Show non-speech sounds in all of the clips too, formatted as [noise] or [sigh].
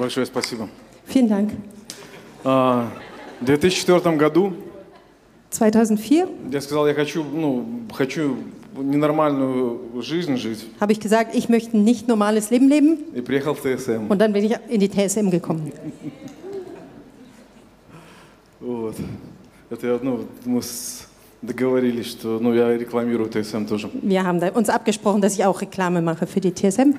Большое спасибо. Vielen Dank. А, В 2004 году 2004 я сказал, я хочу, ну, хочу ненормальную жизнь жить. habe ich gesagt, ich möchte ein nicht normales Leben leben И приехал в ТСМ. und dann bin ich in die TSM gekommen. Вот. Это я, ну, мы с- договорились, что ну, я рекламирую ТСМ тоже. Wir haben da uns abgesprochen, dass ich auch Reklame mache für die TSM.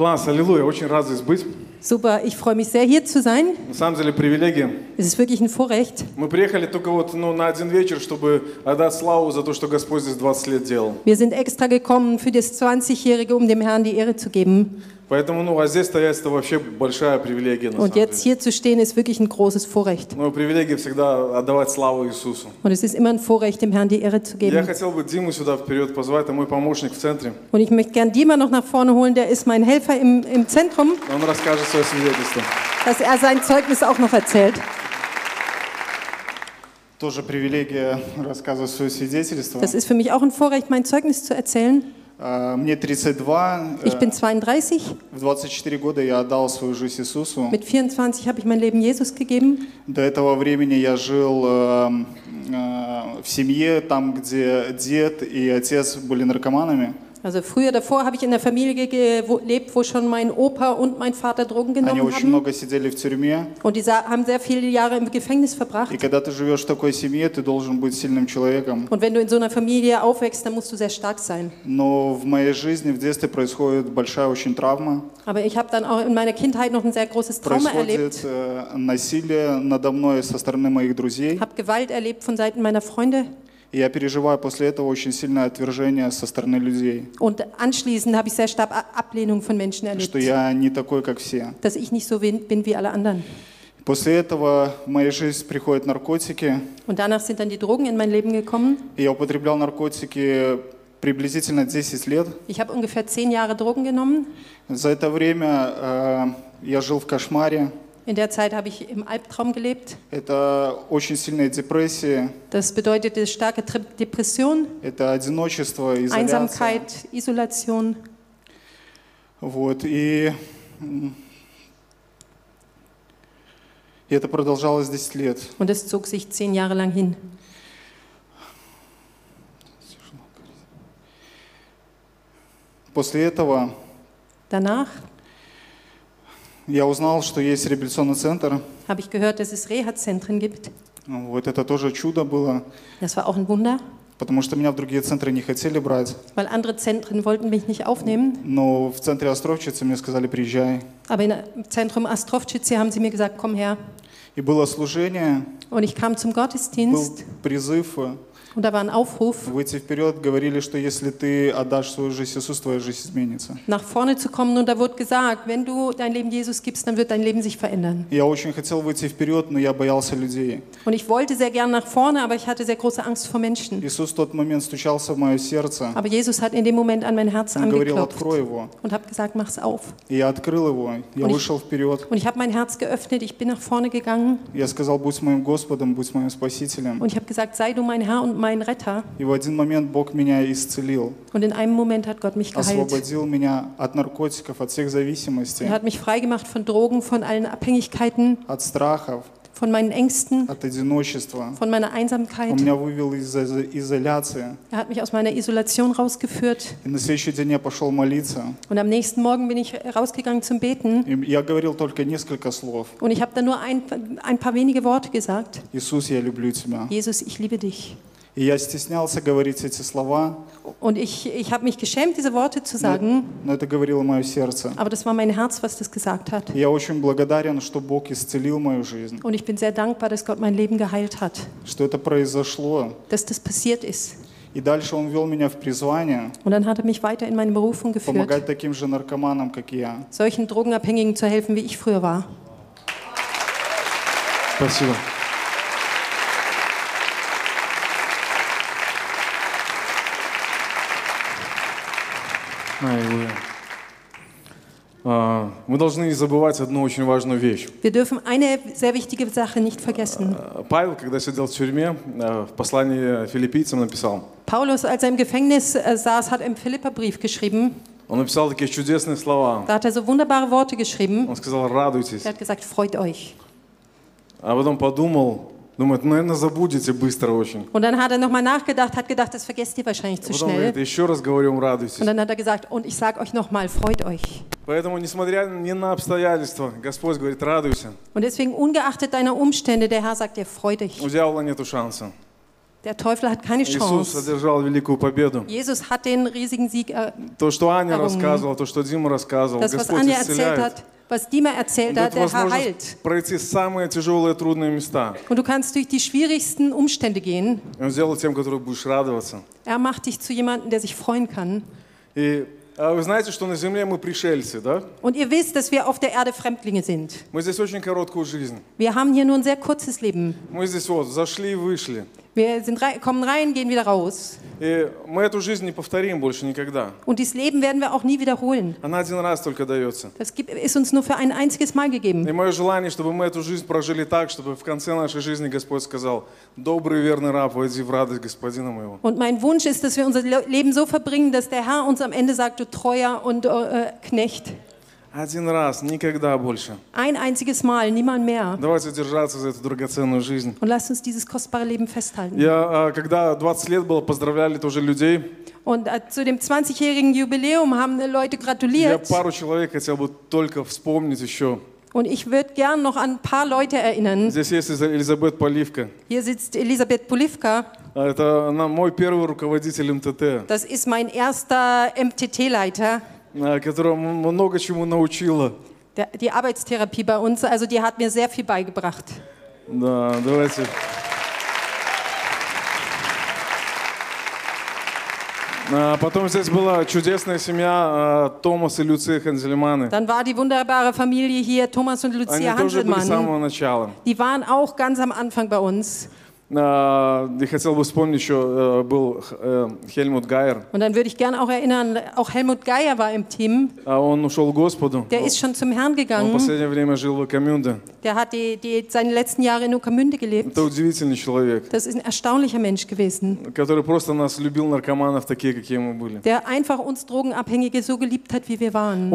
Класс, аллилуйя, очень рад здесь быть. Super, ich freue mich sehr, hier zu sein. На самом деле привилегия. Es ist wirklich ein Vorrecht. Мы приехали только вот ну, на один вечер, чтобы отдать славу за то, что Господь здесь 20 лет делал. Wir sind extra gekommen für das 20-Jährige, um dem Herrn die Ehre zu geben. Поэтому, ну, а здесь стоять, это вообще большая привилегия. На Und самом jetzt деле. hier zu stehen, ist wirklich ein großes Vorrecht. Ну, привилегия всегда отдавать славу Иисусу. Und es ist immer ein Vorrecht, dem Herrn die Ehre zu Я geben. хотел бы Диму сюда вперед позвать, это мой помощник в центре. Und ich möchte gern Dima noch nach vorne holen, der ist mein Helfer im, im Zentrum, Он расскажет свое свидетельство. dass er sein Zeugnis auch noch erzählt. Тоже привилегия рассказывать свое свидетельство. Das ist für mich auch ein Vorrecht, mein Zeugnis zu erzählen. А, Мне 32. Ich bin э, 32. В 24 года я отдал свою жизнь Иисусу. Mit 24 habe ich mein Leben Jesus gegeben. До этого времени я жил э, э, в семье, там, где дед и отец были наркоманами. Also früher davor habe ich in der Familie gelebt, wo schon mein Opa und mein Vater Drogen Они genommen очень haben. много сидели в тюрьме. Und die sa- haben sehr viele Jahre im Gefängnis verbracht. И когда ты живешь в такой семье, ты должен быть сильным человеком. Und wenn du in so einer Familie aufwächst, dann musst du sehr stark sein. Но в моей жизни в детстве происходит большая очень травма. Aber ich habe dann auch in meiner Kindheit noch ein sehr großes Trauma Происходит erlebt. э, насилие надо мной со стороны моих друзей. Habe Gewalt erlebt von Seiten meiner Freunde. И я переживаю после этого очень сильное отвержение со стороны людей, Und anschließend habe ich sehr stark Ablehnung von Menschen erlebt. что я не такой, как все. Dass ich nicht so bin wie alle anderen. После этого в мою жизнь приходят наркотики. Und danach sind dann die Drogen in mein Leben gekommen. И Я употреблял наркотики приблизительно 10 лет. Ich habe ungefähr zehn Jahre Drogen genommen. За это время э, я жил в кошмаре. In der Zeit habe ich im Albtraum gelebt. Это очень сильная депрессия, Das bedeutete starke Tri- Depression, это одиночество, изоляция. Einsamkeit, Isolation. Вот, и, м, и это продолжалось 10 лет. Und das zog sich zehn Jahre lang hin. После этого Danach я узнал, что есть реабилитационный центр. habe ich gehört, dass es Reha-Zentren gibt. Вот это тоже чудо было, Das war auch ein Wunder, потому что меня в другие центры не хотели брать. weil andere Zentren wollten mich nicht aufnehmen. Но в центре Островчицы мне сказали, приезжай. Aber im Zentrum Astrovčice haben sie mir gesagt, komm her. И было служение, Und ich kam zum был Gottesdienst призыв э, und da war ein Aufruf, выйти вперед, говорили, что если ты отдашь свою жизнь Иисусу, твоя жизнь изменится. nach vorne zu kommen. Und da wurde gesagt, wenn du dein Leben Jesus gibst, dann wird dein Leben sich verändern. Я очень хотел выйти вперед, но я боялся людей. Und ich wollte sehr gern nach vorne, aber ich hatte sehr große Angst vor Menschen. Иисус в тот момент стучался в мое сердце Aber Jesus hat in dem Moment an mein Herz и говорил, angeklopft открой его. und hat gesagt, mach's auf. И я открыл его, я Und ich- вышел вперед. Und ich habe mein Herz geöffnet, ich bin nach vorne gegangen Я сказал, будь моим Господом, будь моим Спасителем. und ich habe gesagt, sei du mein Herr und mein Retter. И в один момент Бог меня исцелил, Und in einem Moment hat Gott mich geheilt. освободил меня от наркотиков, от всех зависимостей, Er hat mich freigemacht von Drogen, von allen Abhängigkeiten, от страхов, von meinen Ängsten, от одиночества. von meiner Он Einsamkeit. меня вывел из изо- изоляции. Er hat mich aus meiner Isolation rausgeführt. И на следующий день я пошел молиться. Und am nächsten Morgen bin ich rausgegangen zum Beten. И я говорил только несколько слов. Und ich habe da nur ein, ein paar wenige Worte gesagt. Иисус, я люблю тебя. Jesus, ich liebe dich. И я стеснялся говорить эти слова, Und ich, ich habe mich geschämt, diese Worte zu но, sagen, но это говорило мое сердце. aber das war mein Herz, was das gesagt hat. Я очень благодарен, что Бог исцелил мою жизнь, Und ich bin sehr dankbar, dass Gott mein Leben geheilt hat, что это произошло. dass das passiert ist. И дальше Он вел меня в призвание Und dann hat er mich weiter in meine Berufung geführt, помогать таким же наркоманам, как я. solchen Drogenabhängigen zu helfen, wie ich früher war. Спасибо. Мы должны не забывать одну очень важную вещь. Wir dürfen eine sehr wichtige Sache nicht vergessen. А, Павел, когда сидел в тюрьме, а, в послании филиппийцам написал, Paulus, als er im Gefängnis äh, saß, hat im Philipperbrief geschrieben, Он написал такие чудесные слова. Da hat er so wunderbare Worte geschrieben. Он сказал, радуйтесь. Er hat gesagt, freut euch. А потом подумал, думает, ну, наверное, забудете быстро очень. Und dann hat er nochmal nachgedacht, hat gedacht, das vergesst ihr wahrscheinlich zu Потом говорит, schnell. еще раз говорю вам, радуйтесь. Und dann hat er gesagt, und ich sage euch nochmal, freut euch. Поэтому, несмотря ни на обстоятельства, Господь говорит, радуйся. Und deswegen, ungeachtet deiner Umstände, der Herr sagt dir, freu dich. У дьявола нету шанса. Der Teufel hat keine Иисус Chance. одержал великую победу. Jesus hat den riesigen Sieg, äh, То, что Аня Warum? рассказывала, то, что Дима рассказывал, das, was Господь Anja erzählt исцеляет. hat, was Dima erzählt Он hat, дает der Herr heilt. возможность пройти самые тяжелые, трудные места. Und du kannst durch die schwierigsten Umstände gehen. И Он сделал тем, которые будешь радоваться. Er macht dich zu jemandem, der sich freuen kann. И а вы знаете, что на земле мы пришельцы, да? Und ihr wisst, dass wir auf der Erde Fremdlinge sind. Мы здесь очень короткую жизнь. Wir haben hier nur ein sehr kurzes Leben. Мы здесь вот зашли и вышли. Wir sind rei kommen rein, gehen wieder raus. И мы эту жизнь не повторим больше никогда. Und dieses Leben werden wir auch nie wiederholen. Она один раз только дается. Das gibt, ist uns nur für ein einziges Mal gegeben. И мое желание, чтобы мы эту жизнь прожили так, чтобы в конце нашей жизни Господь сказал, добрый и верный раб, войди в радость Господина моего. Und mein Wunsch ist, dass wir unser Le- Leben so verbringen, dass der Herr uns am Ende sagt, du treuer und äh, Knecht. Один раз, никогда больше. Ein einziges Mal, niemand mehr. Давайте держаться за эту драгоценную жизнь. Und lasst uns dieses kostbare Leben festhalten. Я, а, когда 20 лет было, поздравляли тоже людей. Und äh, zu dem 20-jährigen Jubiläum haben Leute Я gratuliert. пару человек хотел бы только вспомнить еще. Und ich würde gern noch an ein paar Leute erinnern. Здесь есть Элиза- Элизабет Поливка. Hier sitzt Elisabeth Polivka. А, Это она мой первый руководитель МТТ, Das ist mein erster MTT-Leiter, а, которая м- много чему научила. der- die Arbeitstherapie bei uns. Also die hat mir sehr viel beigebracht. Да, давайте. А, Потом здесь была чудесная семья а, Томас и Люции Ханзельманы. Dann war die wunderbare Familie hier, Thomas und Они Lucia тоже были с Hanselmann. самого начала. Die waren auch ganz am Anfang bei uns. Und dann würde ich gerne auch erinnern, auch Helmut Geier war im Team. Der ist schon zum Herrn gegangen. Der hat die, die, seine letzten Jahre in Ukamünde gelebt. Das ist ein erstaunlicher Mensch gewesen. Der einfach uns Drogenabhängige so geliebt hat, wie wir waren.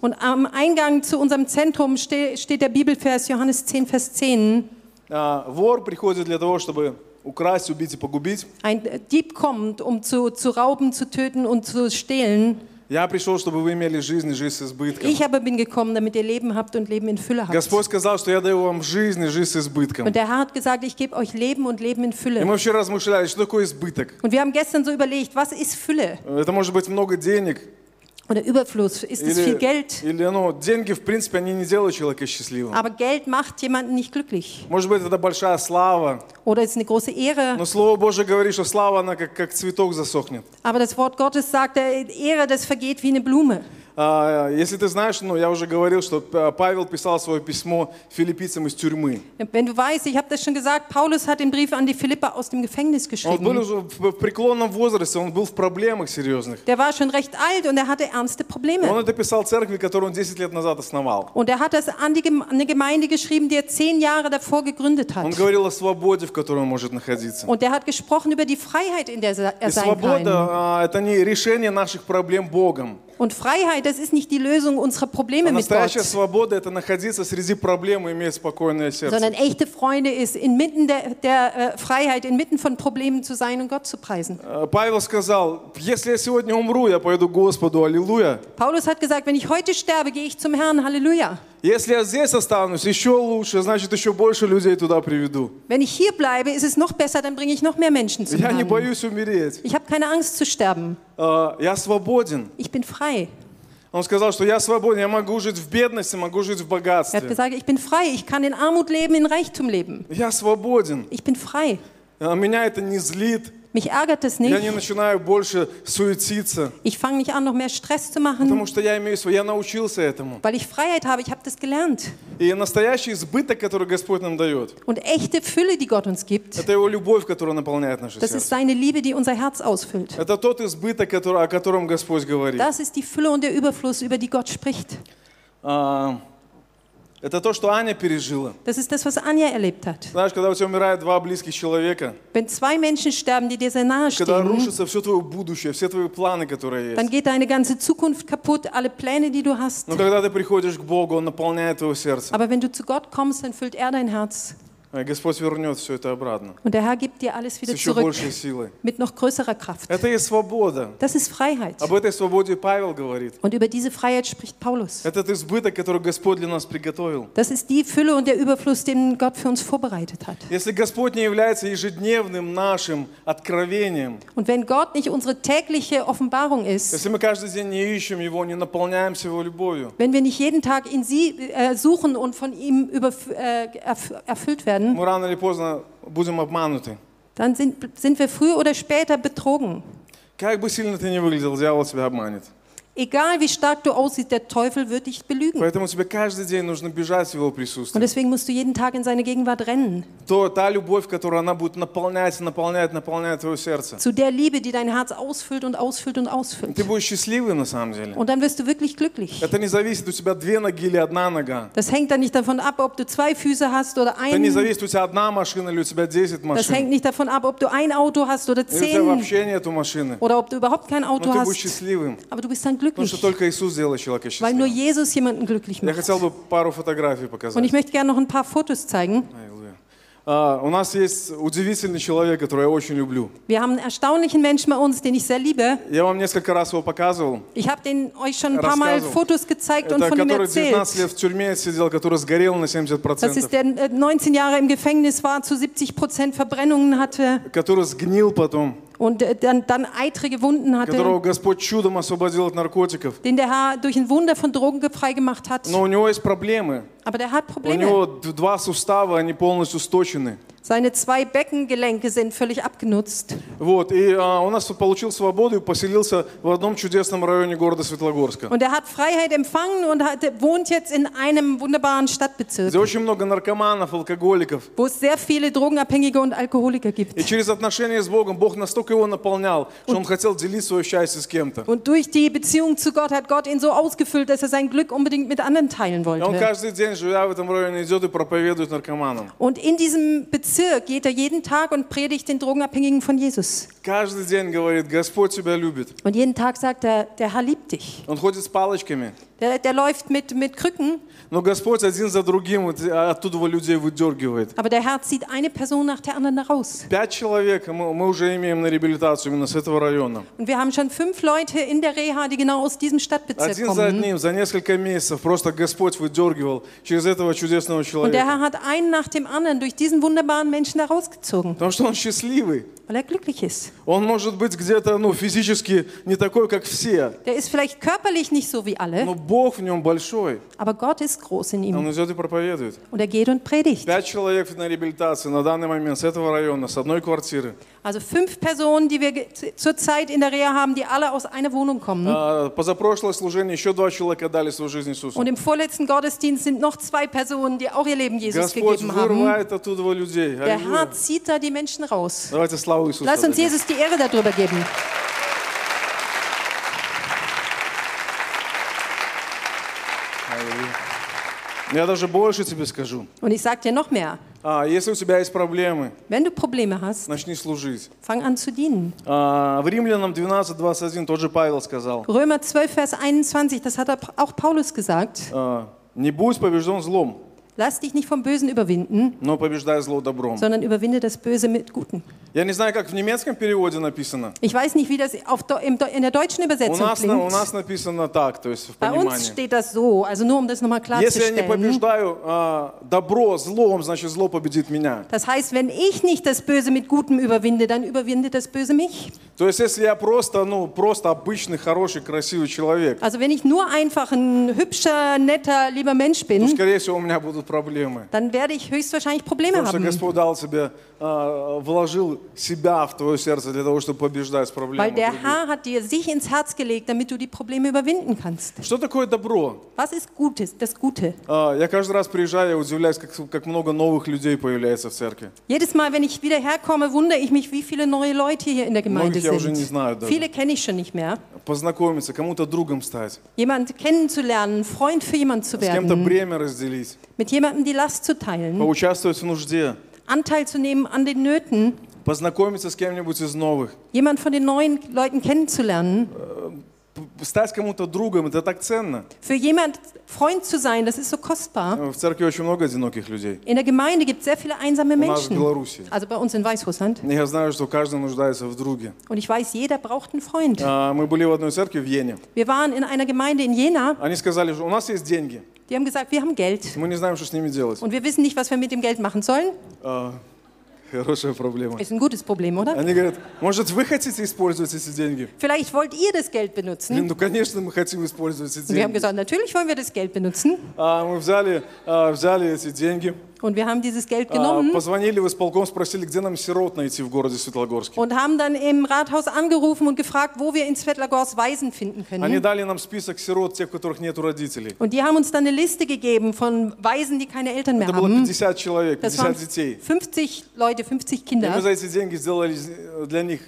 Und am Eingang zu unserem Zentrum steht der Bibelvers Johannes 10, Vers 10. А, Вор приходит для того, чтобы украсть, убить и погубить. Ein Dieb kommt, um zu, zu rauben, zu töten und zu stehlen. Я пришел, чтобы вы имели жизнь и жизнь с избытком. Ich aber bin gekommen, damit ihr Leben habt und Leben in Fülle habt. Господь сказал, что я даю вам жизнь и жизнь с избытком. Und der Herr hat gesagt, ich gebe euch Leben und Leben in И Fülle. мы вчера размышляли, что такое избыток. Und wir haben gestern so überlegt, was ist Fülle Это может быть много денег. Oder Überfluss? Ist es viel Geld? или ну, деньги, в принципе, они не делают человека счастливым. Aber Geld macht jemanden nicht glücklich. Может быть, это большая слава. Oder es ist eine große Ehre. Но Слово Божье говорит, что слава, она как, как цветок засохнет. Aber das Wort Gottes sagt, äh, Ehre, das vergeht wie eine Blume. А, Если ты знаешь, ну, я уже говорил, что Павел писал свое письмо филиппийцам из тюрьмы. Wenn du weißt, ich habe das schon gesagt, Paulus hat den Brief an die Philippa aus dem Gefängnis Он был уже в преклонном возрасте, он был в проблемах серьезных. Der war schon recht alt und er hatte ernste Он Probleme. это писал церкви, которую он 10 лет назад основал. Und er hat das an die eine Gemeinde geschrieben, die er zehn Jahre davor gegründet Он hat. говорил о свободе, в которой он может находиться. Und er hat gesprochen über die Freiheit, in der er sein kann. свобода а, – это не решение наших проблем Богом. Und Freiheit, das ist nicht die Lösung unserer А Probleme mit Gott, настоящая свобода – это находиться среди проблем и иметь спокойное сердце. sondern echte Freunde ist, inmitten der, der äh, Freiheit, inmitten von Problemen zu sein und Gott zu preisen. А, Павел сказал, если я сегодня умру, я пойду к Господу, аллилуйя. Paulus hat gesagt, wenn ich heute sterbe, gehe ich zum Herrn, Halleluja. Если я здесь останусь, еще лучше, значит, еще больше людей туда приведу. Wenn ich hier bleibe, ist es noch besser, dann bringe ich noch mehr Menschen zum Я не Herrn. боюсь умереть. Ich habe keine Angst zu sterben. А, Я свободен. Ich bin frei. Он сказал, что я свободен, я могу жить в бедности, могу жить в Er hat богатстве. gesagt, ich bin frei. Ich kann in Armut leben, in Reichtum leben. Я свободен. Ich bin frei. А Меня это не злит. Mich ärgert es Я не nicht. начинаю больше суетиться, Ich fange nicht an, noch mehr Stress zu потому machen, что я имею свой, я научился этому. weil ich Freiheit habe. Ich habe das gelernt. И настоящий избыток, который Господь нам дает, Und echte Fülle, die Gott uns gibt, это Его любовь, которая наполняет наше das ist сердце. seine Liebe, die unser Herz ausfüllt. Это тот избыток, который, о котором Господь говорит. Das ist die Fülle und der Überfluss, über die Gott spricht. А, Это то, что Аня пережила. Das ist das, was Anja erlebt hat. Знаешь, когда у тебя умирает два близких человека, Wenn zwei Menschen sterben, die dir sehr nahe когда stehen, рушится все твое будущее, все твои планы, которые dann есть. geht deine ganze Zukunft kaputt, alle Pläne, die du hast. Но когда ты приходишь к Богу, Он наполняет твое сердце. Aber wenn du zu Gott kommst, dann füllt er dein Herz. И Господь вернет все это обратно. Und der Herr gibt dir alles С wieder еще zurück большей силой. mit noch größerer Kraft. Это и свобода. Das ist Freiheit. Об этой свободе Павел говорит. Und über diese Freiheit spricht Paulus. Этот избыток, который Господь для нас приготовил. Das ist die Fülle und der Überfluss, den Gott für uns vorbereitet hat. Если Господь не является ежедневным нашим откровением, Und wenn Gott nicht unsere tägliche Offenbarung ist, если мы каждый день не ищем Его, не наполняемся Его любовью, wenn wir nicht jeden Tag in sie äh, suchen und von ihm überf- äh, erf erfüllt werden, мы рано или поздно будем обмануты. dann sind, sind wir früher oder später betrogen. Как бы сильно ты ни выглядел, дьявол тебя обманет. Egal wie stark du aussiehst, der Teufel wird dich belügen. Поэтому тебе каждый день нужно бежать в Его Und присутствие. deswegen musst du jeden Tag in seine Gegenwart rennen. То, та любовь, которую она будет наполнять, наполнять, наполнять твое сердце. Zu der Liebe, die dein Herz ausfüllt und ausfüllt und Ты ausfüllt. будешь счастливый на самом деле. Und dann wirst du wirklich glücklich. Это не зависит, у тебя две ноги или одна нога. Das hängt dann nicht davon ab, ob du zwei Füße hast oder Это не einen. зависит, у тебя одна машина или у тебя 10 Das hängt машин. nicht davon ab, ob du ein Auto hast oder Или у тебя zehn вообще нету машины. oder ob du überhaupt kein Но Auto ты будешь hast. счастливым. Aber du bist dann Потому glücklich, что только Иисус делает человека weil nur счастливым. Jesus jemanden glücklich Я macht. хотел бы пару фотографий Und ich показать. möchte gerne noch ein paar Fotos zeigen. Аллилуйя. А, У нас есть удивительный человек, которого я очень люблю. Wir haben einen erstaunlichen Menschen bei uns, den ich sehr liebe. Я вам несколько раз его показывал. Ich habe den euch schon ein paar Mal Рассказывал. Fotos gezeigt und Это von ihm который 19 erzählt. лет в тюрьме сидел, который сгорел на Das 70%. ist der äh, 19 Jahre im Gefängnis war, zu 70 Prozent Verbrennungen hatte который сгнил потом, und äh, dann, dann eitrige Wunden которого hatte, Господь чудом освободил от наркотиков. den der Herr durch ein Wunder von Drogen frei gemacht hat. Но у него есть проблемы. Aber der hat У Probleme. него д- два сустава, они полностью сточены. Seine zwei Beckengelenke sind völlig abgenutzt. Вот, и а, он нас получил свободу и поселился в одном чудесном районе города Светлогорска, Und er hat Freiheit empfangen und hat, wohnt jetzt in einem wunderbaren Stadtbezirk, где очень много наркоманов, алкоголиков. wo es sehr viele Drogenabhängige und Alkoholiker И gibt. через отношения с Богом Бог настолько его наполнял, что он хотел делить свое счастье с кем-то. Und durch die Beziehung zu Gott hat Gott ihn so ausgefüllt, dass er sein Glück unbedingt mit anderen teilen И он wollte. каждый день, живя в этом районе, идет и проповедует наркоманам. Und in diesem Bezirk geht er jeden Tag und predigt den Drogenabhängigen von Jesus. Каждый день говорит, Господь тебя любит. Und jeden Tag sagt er, der Herr liebt dich. Он ходит с палочками. Der, der läuft mit, mit Krücken, Но Господь один за другим вот, а, оттуда людей выдергивает. aber der Herr zieht eine Person nach der anderen da raus. Пять человек мы, мы уже имеем на реабилитацию именно с этого района. Und wir haben schon fünf Leute in der Reha, die genau aus diesem Stadtbezirk Один за kommen. одним, за несколько месяцев просто Господь выдергивал через этого чудесного Und der человека. Herr hat einen nach dem anderen durch diesen wunderbaren Menschen da rausgezogen, Потому что он счастливый. weil er glücklich ist. Он может быть где-то ну, физически не такой, как все. Der ist vielleicht körperlich nicht so wie alle, Но Бог в нем большой. aber Gott ist groß in ihm. Он идет и проповедует. Und er geht und predigt. Пять человек на реабилитации на данный момент с этого района, с одной квартиры. Also fünf Personen, die wir ge- zurzeit in der Reha haben, die alle aus einer Wohnung kommen. А, Позапрошлое служение еще два человека дали свою жизнь Иисусу. Und im vorletzten Gottesdienst sind noch zwei Personen, die auch ihr Leben Jesus Господь gegeben haben. вырывает оттуда людей. Der Аллилуйя. Herr zieht da die Menschen raus. Давайте славу Иисусу. Lass uns отдадим. Jesus die Ehre darüber geben. Аллилуйя. Я даже больше тебе скажу. Und ich sage dir noch mehr. А, если у тебя есть проблемы, Wenn du Probleme hast, начни служить. fang an zu dienen. А, в Римлянам 12.21 тот же Павел сказал, Römer 12, Vers 21, das hat auch Paulus gesagt. а, не будь побежден злом, Lass dich nicht vom Bösen überwinden, но побеждай зло добром. sondern überwinde das Böse mit Guten. Я не знаю, как в немецком переводе написано. Ich weiß nicht, wie das auf, Deu- im Deu- in der deutschen У Übersetzung нас, на- у klingt. нас написано так, то есть в Bei uns понимании. steht das so, also nur um das nochmal Если я не klarzustellen. побеждаю а, добро злом, значит зло победит меня. Das heißt, wenn ich nicht das Böse mit Gutem überwinde, dann überwindet das Böse mich. То есть если я просто, ну, просто обычный, хороший, красивый человек, Also wenn ich nur einfach ein hübscher, netter, lieber Mensch то, bin, скорее всего, у меня будут проблемы. dann werde ich höchstwahrscheinlich Probleme Потому что haben. Господь дал тебе, а, вложил себя в твое сердце для того, чтобы побеждать Weil проблемы. der других. Herr hat dir sich ins Herz gelegt, damit du die Probleme überwinden kannst. Что такое добро? Was ist Gutes, das Gute? А, Я каждый раз приезжаю, я удивляюсь, как, как много новых людей появляется в церкви. Jedes Mal, wenn ich wieder herkomme, wundere ich mich, wie viele neue Leute hier in der Gemeinde Многих я уже не sind. знаю даже. Viele kenne ich schon nicht mehr. Познакомиться, кому-то другом стать, Jemand kennenzulernen, Freund für jemand zu с кем-то werden, бремя разделить, mit jemandem die Last zu teilen, поучаствовать в нужде, Anteil zu nehmen an den Nöten, познакомиться с кем-нибудь из новых, jemand von den neuen Leuten kennenzulernen, п- стать кому-то другом, это так ценно. für jemand Freund zu sein, das ist so kostbar. В церкви очень много одиноких людей. In der Gemeinde gibt es sehr viele einsame У нас в Menschen. Беларуси. Also bei uns in Weißrussland. И Я знаю, что каждый нуждается в друге. Und ich weiß, jeder braucht einen Freund. А, Мы были в одной церкви в Йене. Wir waren in einer Gemeinde in Jena. Они сказали, что у нас есть деньги, Die haben gesagt, wir haben Geld. мы не знаем, что с ними делать. Und wir wissen nicht, was wir mit dem Geld machen sollen. А, Хорошая проблема. Ist ein gutes Problem, oder? Они говорят, может, вы хотите использовать эти деньги? Vielleicht wollt ihr das Geld Блин, benutzen. ну, конечно, мы хотим использовать эти Und wir haben деньги. gesagt, natürlich wollen wir das Geld benutzen. А, Мы взяли, а, взяли эти деньги, Und wir haben dieses Geld а, genommen позвонили в исполком, спросили, где нам сирот найти в городе Светлогорске. und haben dann im Rathaus angerufen und gefragt, wo wir in Svetlagors Waisen finden Они können. дали нам список сирот, тех, у которых нет родителей. Und die haben uns dann eine Liste gegeben von Waisen, die keine Eltern mehr Это было haben. 50 человек, Das waren 50 детей. 50 Leute, 50 И мы Kinder. за эти деньги сделали для них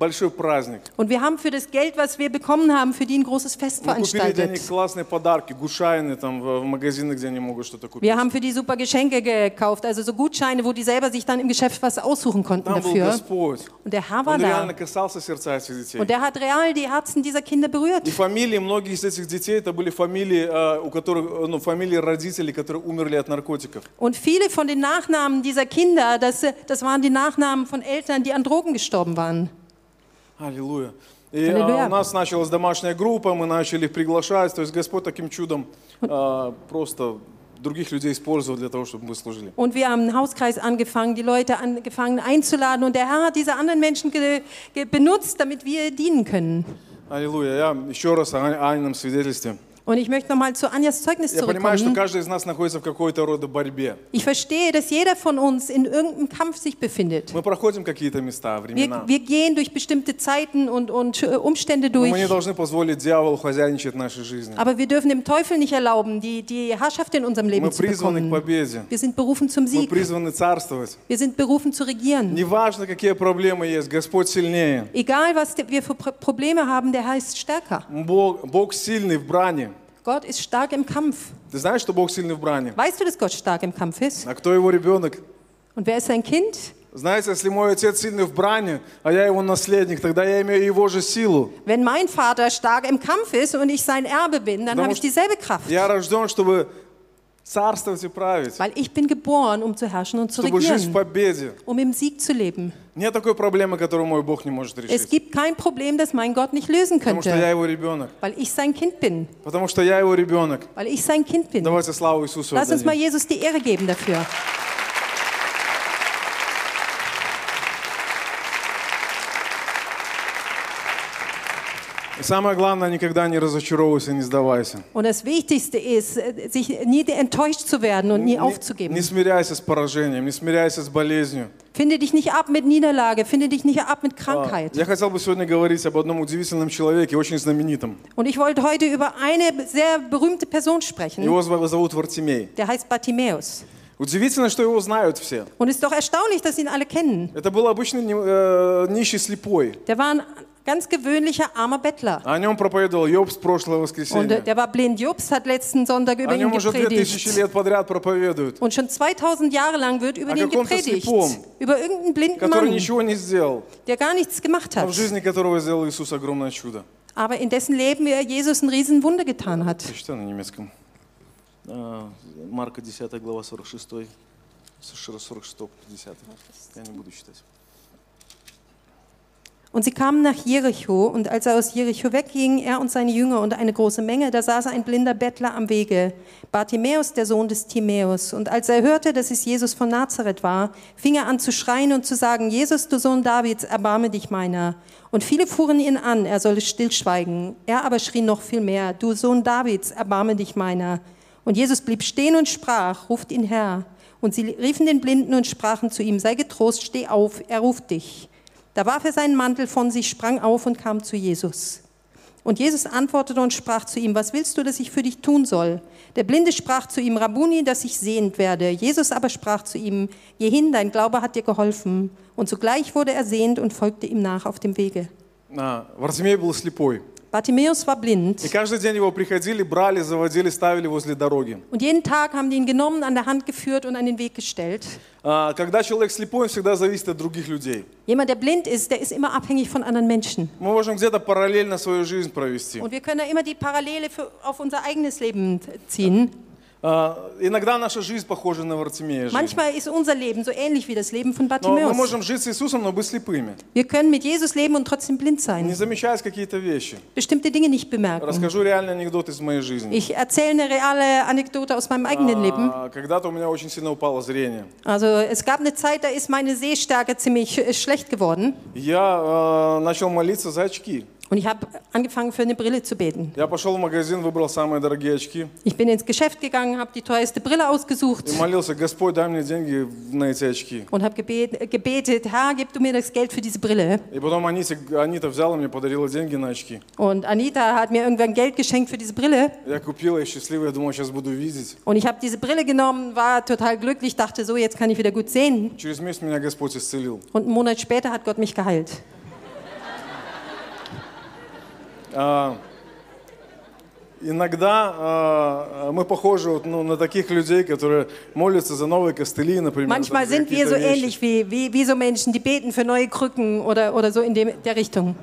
большой праздник. Und wir haben für das Geld, was wir bekommen haben, für die ein großes Fest Мы купили для них veranstaltet. классные подарки, гушайны там в в магазинах, где они могут что-то купить. Wir haben für die super Geschenke gekauft, also so Gutscheine, wo die selber sich dann im Geschäft was aussuchen konnten Там был dafür. Господь. Und der Herr war Он реально da. касался сердца этих детей. Und der hat real die Herzen dieser Kinder berührt. И фамилии, многие из этих детей, это были фамилии, э, у которых, э, ну, фамилии родителей, которые умерли от наркотиков. Und viele von den Nachnamen dieser Kinder, das, das waren die Nachnamen von Eltern, die an Drogen gestorben waren. Аллилуйя. И Аллилуйя. а, у нас началась домашняя группа, мы начали их приглашать. То есть Господь таким чудом а, просто других людей использовал для того, чтобы мы служили. Und wir haben einen Hauskreis angefangen, die Leute angefangen einzuladen. Und der Herr hat diese anderen Menschen benutzt, damit wir dienen können. Аллилуйя. Я еще раз о Анином свидетельстве. Und ich möchte nochmal zu Anjas Zeugnis Я понимаю, что zurückkommen. каждый из нас находится в какой-то рода борьбе. Ich verstehe, dass jeder von uns in irgendeinem Kampf sich befindet. Мы проходим какие-то места, времена. Wir, wir gehen durch bestimmte Zeiten und, und äh, Umstände Но durch. мы не должны позволить дьяволу хозяйничать в нашей жизни. Aber wir dürfen dem Teufel nicht erlauben, die, die Herrschaft in unserem Leben Мы zu призваны к bekommen. победе. Wir sind berufen zum Мы Sieg. призваны царствовать. Wir sind berufen zu regieren. Неважно, какие проблемы есть, Господь сильнее. Egal, was wir für Pro- Probleme haben, der Herr ist stärker. Бог, Бог сильный в бране. Gott ist stark im Kampf. Ты знаешь, что Бог сильный в бране? Weißt du, dass Gott stark im Kampf ist? А кто его ребенок? Und wer ist sein Kind? Знаете, если мой отец сильный в бране, а я его наследник, тогда я имею его же силу. Wenn mein Vater stark im Kampf ist und ich sein Erbe bin, dann Потому habe ich что dieselbe Kraft. Я рожден, чтобы царствовать и править, Weil ich bin geboren, um zu herrschen und zu чтобы жить в regieren, победе. um im Sieg zu leben. Нет такой проблемы, которую мой Бог не может Es решить. gibt kein Problem, das mein Gott nicht lösen Потому что я könnte, его ребенок. weil ich sein Kind bin. Потому что я его ребенок. Weil ich sein Kind bin. Давайте славу Иисусу Lass uns mal отдадим. Jesus die Ehre geben dafür. И самое главное, никогда не разочаровывайся, не сдавайся. Und das Wichtigste ist, äh, sich nie enttäuscht zu werden und nie aufzugeben. не смиряйся с поражением, не смиряйся с болезнью. Finde dich nicht ab mit Niederlage, finde dich nicht ab mit А, Krankheit. Я хотел бы сегодня говорить об одном удивительном человеке, очень знаменитом. Und ich wollte heute über eine sehr berühmte Person sprechen. Его зовут Вартимей. Der heißt Bartimäus. Удивительно, что его знают все. Und ist doch erstaunlich, dass ihn alle kennen. Это был обычный э, нищий слепой. Der war ein ganz gewöhnlicher armer Bettler. О нем проповедовал Йоб с прошлого Und äh, воскресенья. der war blind. Jobs hat letzten Sonntag über О ihn нем уже две тысячи gepredigt. лет подряд проповедуют, Und schon 2000 Jahre lang wird über О den каком-то gepredigt. слепом, Über irgendeinen blinden который Mann, ничего не сделал, der gar nichts gemacht а в hat. жизни которого сделал Иисус огромное чудо. Aber in dessen Leben er Jesus ein Riesenwunder getan hat. Прочитай на немецком. А, Марка 10 глава 46, 46, 50. Я не буду читать. Und sie kamen nach Jericho, und als er aus Jericho wegging, er und seine Jünger und eine große Menge, da saß ein blinder Bettler am Wege, Bartimäus, der Sohn des Timäus. Und als er hörte, dass es Jesus von Nazareth war, fing er an zu schreien und zu sagen, Jesus, du Sohn Davids, erbarme dich meiner. Und viele fuhren ihn an, er solle stillschweigen. Er aber schrie noch viel mehr, du Sohn Davids, erbarme dich meiner. Und Jesus blieb stehen und sprach, ruft ihn her. Und sie riefen den Blinden und sprachen zu ihm, sei getrost, steh auf, er ruft dich. Da warf er seinen Mantel von sich, sprang auf und kam zu Jesus. Und Jesus antwortete und sprach zu ihm, was willst du, dass ich für dich tun soll? Der Blinde sprach zu ihm, Rabuni, dass ich sehend werde. Jesus aber sprach zu ihm, geh hin, dein Glaube hat dir geholfen. Und sogleich wurde er sehend und folgte ihm nach auf dem Wege. А, Вартимей был слепой. Bartimäus war blind. И каждый день его приходили, брали, заводили, ставили возле дороги. Und jeden Tag haben die ihn genommen, an der Hand geführt und an den Weg gestellt. А, Когда человек слепой, он всегда зависит от других людей. Jemand, der blind ist, der ist immer abhängig von anderen Menschen. Мы можем где-то параллельно свою жизнь провести. Und wir können da immer die Parallele für, auf unser eigenes Leben ziehen. А, Иногда наша жизнь похожа на Вартимея. Manchmal ist unser Leben so ähnlich wie das Leben von Но мы Bartimäus. можем жить с Иисусом, но быть слепыми. Wir können mit Jesus leben und trotzdem blind Не sein. замечать какие-то вещи. Bestimmte Dinge nicht bemerken. Расскажу реальный анекдот из моей жизни. Ich erzähle eine reale Anekdote aus meinem eigenen Leben. А, Когда-то у меня очень сильно упало зрение. Also es gab eine Zeit, da ist meine Sehstärke ziemlich äh, schlecht geworden. Я э, начал молиться за очки. Und ich habe angefangen, für eine Brille zu beten. Ich bin ins Geschäft gegangen, habe die teuerste Brille ausgesucht. Und habe gebet, gebetet, Herr, gib du mir das Geld für diese Brille. Und Anita hat mir irgendwann Geld geschenkt für diese Brille. Und ich habe diese Brille genommen, war total glücklich, dachte so, jetzt kann ich wieder gut sehen. Und einen Monat später hat Gott mich geheilt. А, Иногда а, мы похожи вот, ну, на таких людей, которые молятся за новые костыли, например. Manchmal за sind wir so какие-то вещи. ähnlich wie, wie, wie so Menschen, die beten für neue Krücken oder, oder so in dem, der Richtung.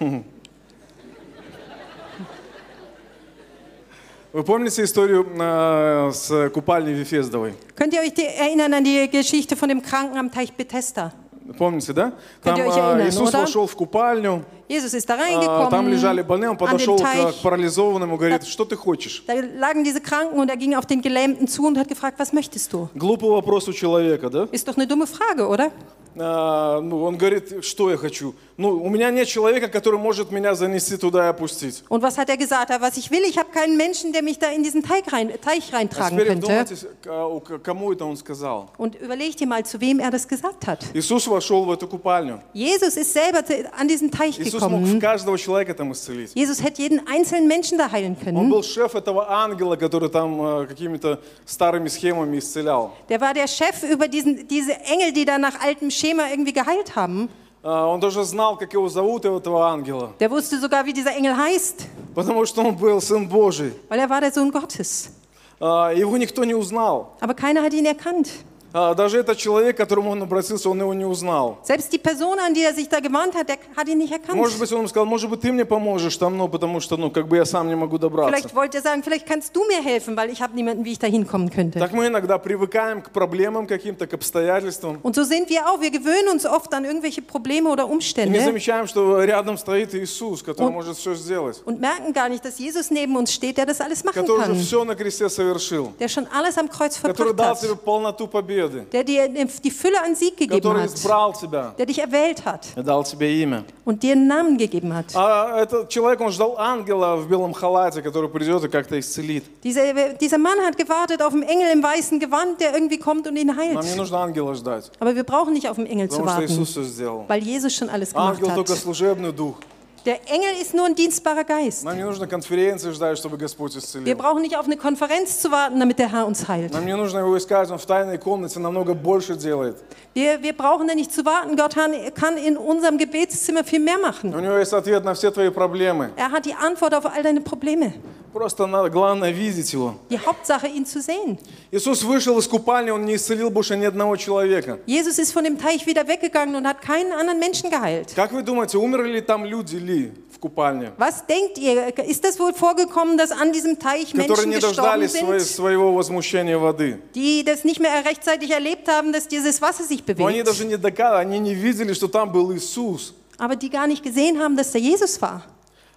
[laughs] Вы помните историю а, с купальней Вифездовой? Könnt ihr euch die, erinnern an die Geschichte von dem Kranken am Teich Bethesda? Помните, да? Könnt Там ihr euch а, erinnern, Иисус oder? вошел в купальню, Jesus ist da а, там лежали reingekommen больные, он an den подошел к, к Teich. парализованному, говорит, что ты хочешь? Da lagen diese Kranken und er ging auf den Gelähmten zu und hat gefragt, was möchtest du? Глупый вопрос у человека, да? Ist doch eine dumme Frage, oder? А, ну, он говорит, что я хочу? Ну, у меня нет человека, который может меня занести туда и опустить. Und was hat er gesagt? Er, Was ich will, ich habe keinen Menschen, der mich da in diesen Teich, rein, Teich А reintragen теперь könnte. вдумайтесь, а, у к- кому это он сказал. Und überleg dir mal, zu wem er das gesagt hat. Иисус вошел в эту купальню. Jesus ist selber zu- an diesen Teich Иисус мог gekommen. каждого человека там исцелить. Jesus hätte jeden einzelnen Menschen da heilen Он können. был шеф этого ангела, который там а, какими-то старыми схемами исцелял. Der war der Chef über diesen, diese Engel, die da nach altem Schema irgendwie geheilt haben. А, Он даже знал, как его зовут, этого ангела. Der wusste sogar, wie dieser Engel heißt, Потому что он был Сын Божий. weil er war der Sohn Gottes. А, Его никто не узнал. Aber keiner hat ihn erkannt. А, Даже этот человек, к которому он обратился, он его не узнал. Selbst die Person, an die er sich da gewandt hat, der hat ihn nicht erkannt. Может быть, он ему сказал, может быть, ты мне поможешь там, ну, потому что, ну, как бы я сам не могу добраться. Vielleicht wollte er sagen, vielleicht kannst du mir helfen, weil ich habe niemanden, wie ich da hinkommen könnte. Так мы иногда привыкаем к проблемам каким-то, к обстоятельствам. Und so sind wir auch. Wir gewöhnen uns oft an irgendwelche Probleme oder И не замечаем, что рядом стоит Иисус, который Он- может все сделать. und merken gar nicht, dass Jesus neben uns steht, der das alles machen Который уже kann. все на кресте совершил. Der schon alles am Kreuz Который дал тебе полноту победы. Der dir die Fülle an Sieg gegeben Который hat. избрал тебя. Der dich erwählt hat И дал тебе имя. und dir einen Namen gegeben hat. А этот человек, он ждал ангела в белом халате, который придет и как-то исцелит. Dieser, dieser Mann hat gewartet auf einen Engel im weißen Gewand, der irgendwie kommt und ihn Нам не heilt. нужно ангела ждать, Aber wir brauchen nicht auf den Engel zu потому что warten, Иисус все сделал. weil Jesus schon alles gemacht Ангел только hat. служебный дух. Der Engel ist nur ein dienstbarer Geist. Нам не нужно конференции ждать, чтобы Господь Wir исцелил. brauchen nicht auf eine Konferenz zu warten, damit der Herr uns heilt. Нам не нужно его искать, он в тайной комнате намного больше делает. Wir, wir brauchen da nicht zu warten. Gott kann kann in unserem Gebetszimmer viel mehr machen. У него есть ответ на все твои проблемы. Er hat die Antwort auf all deine Probleme. Просто надо, главное видеть его. Die Hauptsache, ihn zu sehen. Иисус вышел из купальни, он не исцелил больше ни одного человека. Jesus ist von dem Teich wieder weggegangen und hat keinen anderen Menschen geheilt. Как вы думаете, умерли ли там люди ли в купальне? Was denkt ihr? Ist das wohl vorgekommen, dass an diesem Teich Которые Menschen не gestorben дождались своей- sind, своего возмущения воды. die das nicht mehr rechtzeitig erlebt haben, dass dieses Wasser sich Но они bewegt, даже не дока- они не видели, что там был Иисус. aber die gar nicht gesehen haben, dass da Jesus war?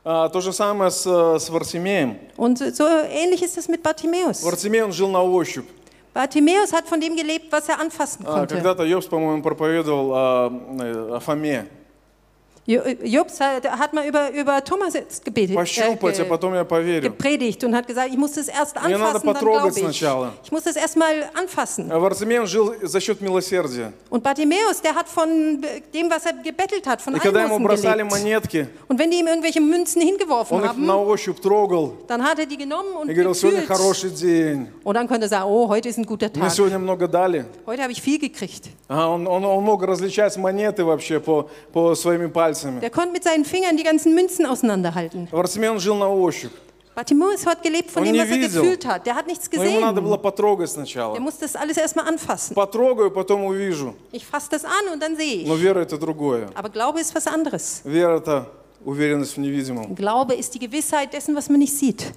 А, то же самое с, э, с Вартимеем. Und so ähnlich ist es mit Bartimäus. Вартимей, он жил на ощупь. Bartimäus hat von dem gelebt, was er anfassen А, konnte. Когда-то Йобс, по-моему, проповедовал о, э, о Фоме. Jo- Jobs hat hat mal über, über Thomas jetzt gebetet, Пощупать, а ge- потом я поверю. gepredigt und hat gesagt, ich muss das erst Мне надо anfassen, dann потрогать glaube ich. сначала. Ich muss das erst mal anfassen. А Варцемей, он жил за счет милосердия. Und Bartimäus, der hat von dem, was er gebettelt hat, von И когда ему Almosen бросали gelebt. монетки, Und wenn die ihm irgendwelche Münzen hingeworfen он их haben, на ощупь трогал dann hat er die genommen und и говорил, сегодня gefühlt. хороший день. Und dann konnte er sagen, oh, heute ist ein guter Мне Tag. сегодня много дали. Heute habe ich viel gekriegt. А он, он, он мог различать монеты вообще по, по своими пальцами. Der konnte mit seinen Fingern die ganzen Münzen auseinanderhalten. Варцемей, он жил на ощупь. Bartimäus hat gelebt von Und dem, nie was er видел. gefühlt hat. Der hat nichts Но ему надо было gesehen. потрогать Der сначала. muss das alles erstmal anfassen. Потрогаю, потом увижу. Ich fasse das an und dann sehe Но ich. вера это другое. Aber Glaube ist was anderes. Вера это уверенность в невидимом. Glaube ist die Gewissheit dessen, was man nicht sieht.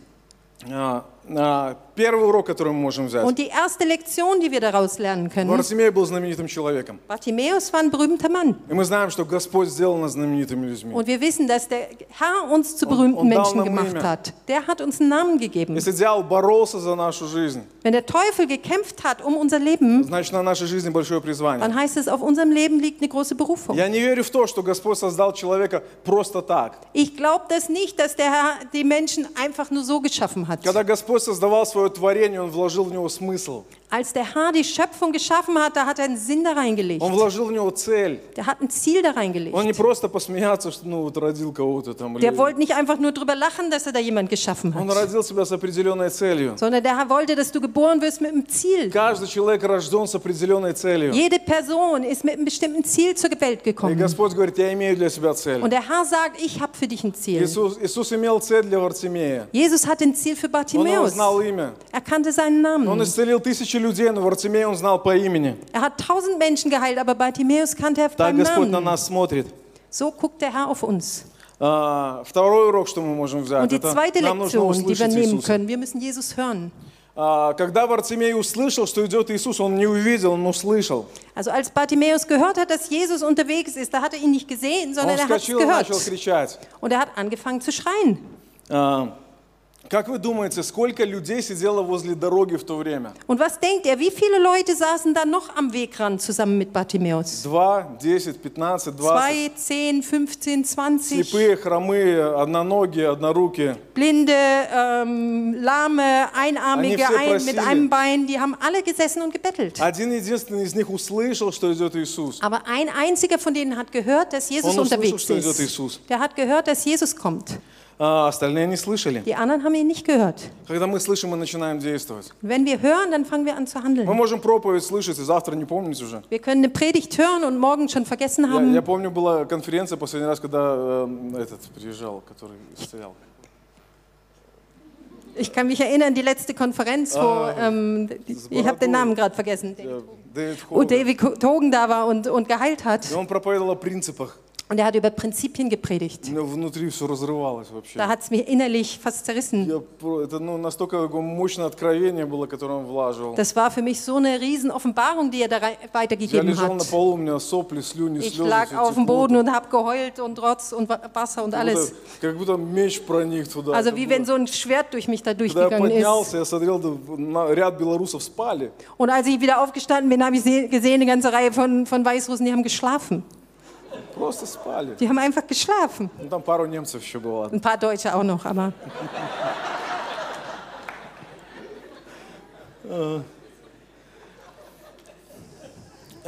А, а, первый урок, который мы можем взять. Und die erste Lektion, die wir daraus lernen können, Варсимей был знаменитым человеком. Bartimäus war ein berühmter Mann. И мы знаем, что Господь сделал нас знаменитыми людьми. Und wir wissen, dass der Herr uns zu Und- berühmten und dal Menschen nam gemacht imя. hat. Der hat uns einen Namen gegeben. Если дьявол боролся за нашу жизнь, Wenn der Teufel gekämpft hat um unser Leben, значит на нашей жизни большое призвание. dann heißt es, auf unserem Leben liegt eine große Berufung. Я не верю в то, что Господь создал человека просто так. Ich glaube das nicht, dass der Herr die Menschen einfach nur so geschaffen hat. Когда Господь создавал свое творение, Он вложил в него смысл. Als der Herr die Schöpfung geschaffen hat, da hat er einen Sinn da reingelegt. Он вложил в него цель. Der hat ein Ziel da Он не reingelegt. просто посмеяться, что ну вот родил кого-то там. или- Der wollte nicht einfach nur drüber lachen, dass er da jemand geschaffen Он hat, родил себя с определенной целью. sondern der Herr wollte, dass du geboren wirst mit einem Ziel. Каждый человек рожден с определенной целью. Jede Person ist mit einem bestimmten Ziel zur Welt И gekommen. Господь говорит, я имею для себя цель. Und der Herr sagt, ich habe für dich ein Ziel. Иисус, Иисус имел цель для Вартимея. Jesus hat ein Ziel für Он его Bartimäus. знал имя. Er kannte seinen Он Namen. исцелил тысячи людей, но Вартимея он знал по имени. Er hat tausend Menschen geheilt, aber Bartimäus kannte er Так beim Господь на Namen. нас смотрит. So guckt der Herr auf uns. А, Второй урок, что мы можем взять, Und die это zweite нам нужно Lektion, die wir услышать nehmen Иисуса. können, wir müssen Jesus hören. А, Когда Вартимей услышал, что идет Иисус, он не увидел, он услышал. Also als Bartimäus gehört hat, dass Jesus unterwegs ist, da hat er ihn nicht gesehen, Он sondern er hat es вскочил и начал gehört. кричать. Und er hat angefangen zu schreien. А, Как вы думаете, сколько людей сидело возле дороги в то время? Und was denkt er, wie viele Leute saßen da noch am Wegrand zusammen mit Bartimäus? Два, десять, пятнадцать, двадцать. Zwei, zehn, 15, 20, Слепые, хромые, одноногие, однорукие. Blinde, ähm, Lahme, Einarmige, Они все ein, mit просили. einem Bein, die haben alle gesessen und gebettelt. Один единственный из них услышал, что идет Иисус. Aber ein einziger von denen hat gehört, dass Jesus Он услышал, unterwegs что идет ist. Иисус. Der hat gehört, dass Jesus kommt. А остальные не слышали. Die anderen haben ihn nicht gehört. Когда мы слышим, мы начинаем действовать. Und wenn wir hören, dann fangen wir an zu Мы handeln. можем проповедь слышать, и завтра не помнить уже. Wir können eine Predigt hören und morgen schon vergessen Я, haben. я помню, была конференция последний раз, когда э, этот приезжал, который исцелял. Ich kann mich erinnern, die letzte Konferenz, wo Ah, ähm, das ich habe den war Namen gerade vergessen, Э, Дэвид wo Хоган. David Hogan da war und, und geheilt hat. И он проповедовал о принципах. Und er hat über Prinzipien gepredigt. У меня внутри все разрывалось вообще. Da hat es mir innerlich fast zerrissen. Я про- это ну, настолько такое мощное откровение было, которое он влаживал. Das war für mich so eine riesen Offenbarung, die er da rei- Я weitergegeben лежал на hat. полу, у меня сопли, слюни, Ich слезы. lag всё auf dem текло. Boden und habe geheult und Rotz und Wa- Wasser und Как alles. будто, как будто меч проник туда. Also Это wie было- wenn so ein Schwert durch mich da Когда я durchgegangen ist. поднялся, я смотрел, да, на- ряд белорусов спали. Und als ich wieder aufgestanden bin, habe ich se- gesehen, eine ganze Reihe von, von Weißrussen, die haben geschlafen. Просто спали. Die haben einfach geschlafen. Ну, там пару немцев еще было. Ein paar Deutsche auch noch, aber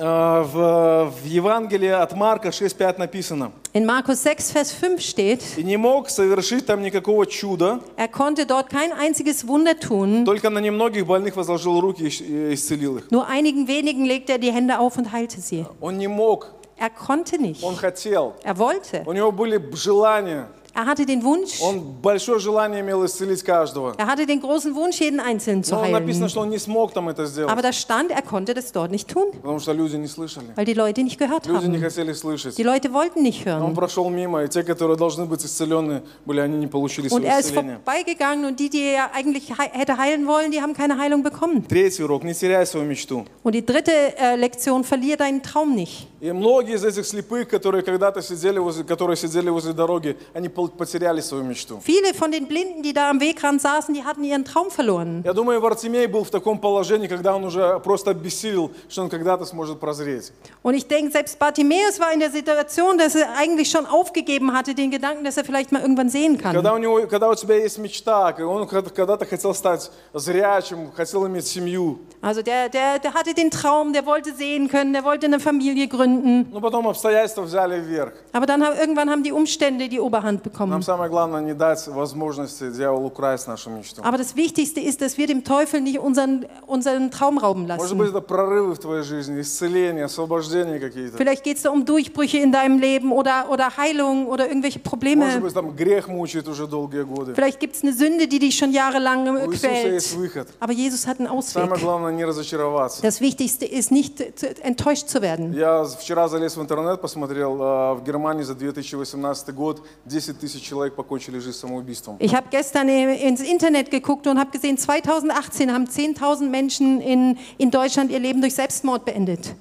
А, В, в Евангелии от Марка 6.5 написано. in Markus 6, Vers 5 steht, И не мог совершить там никакого чуда, er konnte dort kein einziges Wunder tun, только на немногих больных возложил руки и исц- и исцелил их. nur einigen wenigen legte er die Hände auf und heilte sie. Он не мог, Er konnte nicht. он хотел. Er wollte. У него были желания. Er hatte den Wunsch, Он большое желание имел исцелить каждого. er hatte den großen Wunsch, jeden Einzelnen zu Но написано, heilen. что он не смог там это сделать, Aber da stand, er konnte das dort nicht tun, потому что люди не слышали. weil die Leute nicht gehört Люди не haben. хотели слышать. Die Leute wollten nicht Он hören. прошел мимо, и те, которые должны быть исцелены, были, они не получили Und свое er ist исцеление. vorbeigegangen und die, die er eigentlich hei- hätte heilen wollen, die haben keine Heilung bekommen. Третий урок. Не теряй свою мечту. Und die dritte äh, Lektion, verlier deinen Traum nicht. И многие из этих слепых, которые когда-то сидели возле, которые сидели возле дороги, они пол- потеряли свою мечту. Viele von den Blinden, die da am Wegrand saßen, die hatten ihren Traum verloren. Я думаю, Вартимей был в таком положении, когда он уже просто обессилел, что он когда-то сможет прозреть. Und ich denke, selbst Bartimäus war in der Situation, dass er eigentlich schon aufgegeben hatte, den Gedanken, dass er vielleicht mal irgendwann sehen kann. Когда у, него, когда у тебя есть мечта, он когда- когда-то хотел стать зрячим, хотел иметь семью, Also der, der, der hatte den Traum, der wollte sehen können, der wollte eine Familie gründen. но потом обстоятельства взяли вверх. Aber dann haben, irgendwann haben die Umstände die Oberhand Нам bekommen. самое главное не дать возможности дьяволу украсть нашу мечту. Aber das Wichtigste ist, dass wir dem Teufel nicht unseren, unseren Traum rauben Может быть, lassen. это прорывы в твоей жизни, исцеление, освобождение какие-то. Vielleicht geht es da um Durchbrüche in deinem Leben oder, oder Heilung oder irgendwelche Может Probleme. быть, там грех мучает уже долгие годы. Vielleicht gibt es eine Sünde, die dich schon jahrelang У Иисуса есть quält. выход. Aber Jesus hat einen Самое Ausweg. главное не разочароваться. Das Wichtigste ist nicht zu- enttäuscht zu werden. Я вчера залез в интернет, посмотрел, а, в Германии за 2018 год 10 тысяч человек покончили жизнь самоубийством. Ich habe gestern äh, ins Internet geguckt und habe gesehen, 2018 haben 10.000 Menschen in, in Deutschland ihr Leben durch Selbstmord beendet.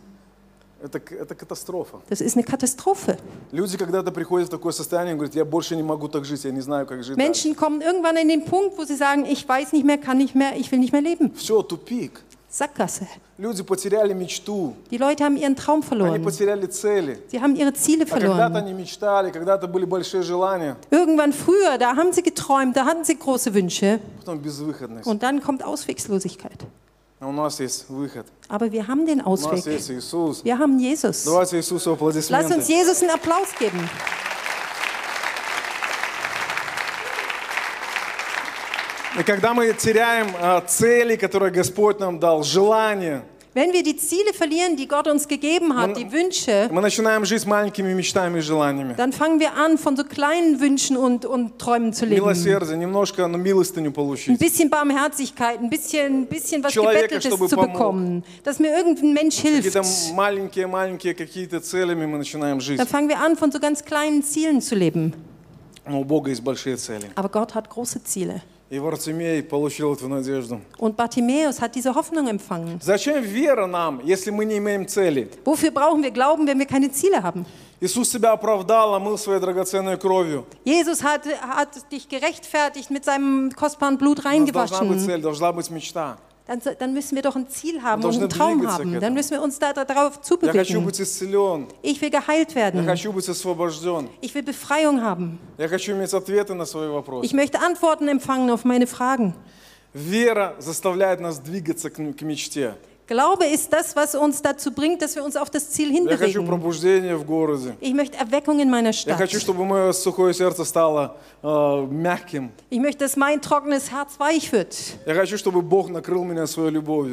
Это, к- это катастрофа. Das ist eine Katastrophe. Люди когда-то приходят в такое состояние и говорят, я больше не могу так жить, я не знаю, как жить дальше. Menschen kommen irgendwann in den Punkt, wo sie sagen, ich weiß nicht mehr, kann nicht mehr, ich will nicht mehr leben. Все, тупик. Sackgasse. Люди потеряли мечту, Die Leute haben ihren Traum они verloren. потеряли цели. Sie haben ihre Ziele А когда-то verloren. они мечтали, когда-то были большие желания, Irgendwann früher, da haben sie geträumt, da hatten sie große Wünsche. потом безвыходность. Und dann kommt Auswegslosigkeit. А у нас есть выход. Aber wir haben den У нас Ausweg. есть Иисус. Wir haben Jesus. Давайте Иисусу Lass uns аплодисменты. Jesus einen Applaus geben. И когда мы теряем а, цели, которые Господь нам дал, желания, Wenn wir die Ziele verlieren, die Gott uns gegeben hat, die Wünsche, мы начинаем жить маленькими мечтами и желаниями. dann fangen wir an, von so kleinen Wünschen und, und Träumen zu leben. Милосердие, немножко ну, милостыню Ein получить. bisschen Barmherzigkeit, ein bisschen, bisschen was Человека, Gebetteltes чтобы zu помог. bekommen, dass mir irgendein Mensch hilft. Какие-то маленькие-маленькие какие-то целями мы начинаем жить. Dann fangen wir an, von so ganz kleinen Zielen zu leben. Но у Бога есть большие цели. Aber Gott hat große Ziele. Und Bartimäus hat diese Hoffnung empfangen. Wofür brauchen wir Glauben, wenn wir keine Ziele haben? Jesus hat, hat dich gerechtfertigt mit seinem kostbaren Blut reingewaschen. цель, должна быть мечта. Dann, dann müssen wir doch ein Ziel haben Wir und einen должны Traum двигаться к haben. этому. Dann müssen wir uns da, darauf Я хочу zubewegen. быть исцелен. Ich will geheilt Я werden. хочу быть освобожден. Ich will Befreiung haben. Я хочу иметь ответы на свои вопросы. Ich möchte Antworten empfangen auf meine Fragen. Вера заставляет нас двигаться к, к мечте. Glaube ist das, was uns dazu bringt, dass wir uns auf das Ziel hinbewegen. Ich möchte Erweckung in meiner Stadt. Ich möchte, dass mein trockenes Herz weich wird.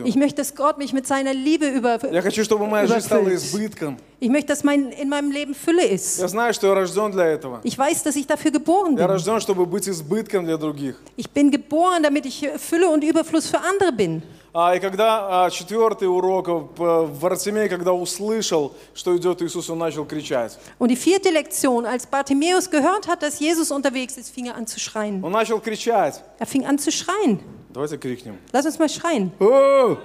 Ich möchte, dass Gott mich mit seiner Liebe über überfüllt. Ich möchte, dass mein, in meinem Leben Fülle ist. Ich weiß, dass ich dafür geboren bin. Ich bin geboren, damit ich Fülle und Überfluss für andere bin. А, и когда а, четвертый урок, э, Вартимей, когда услышал, что идет Иисус, он начал кричать. Und die vierte Lektion, als Bartimäus gehört hat, dass Jesus unterwegs ist, fing er an zu schreien. Он начал кричать. Er fing an zu schreien. Давайте крикнем. Lass uns mal schreien. «О!»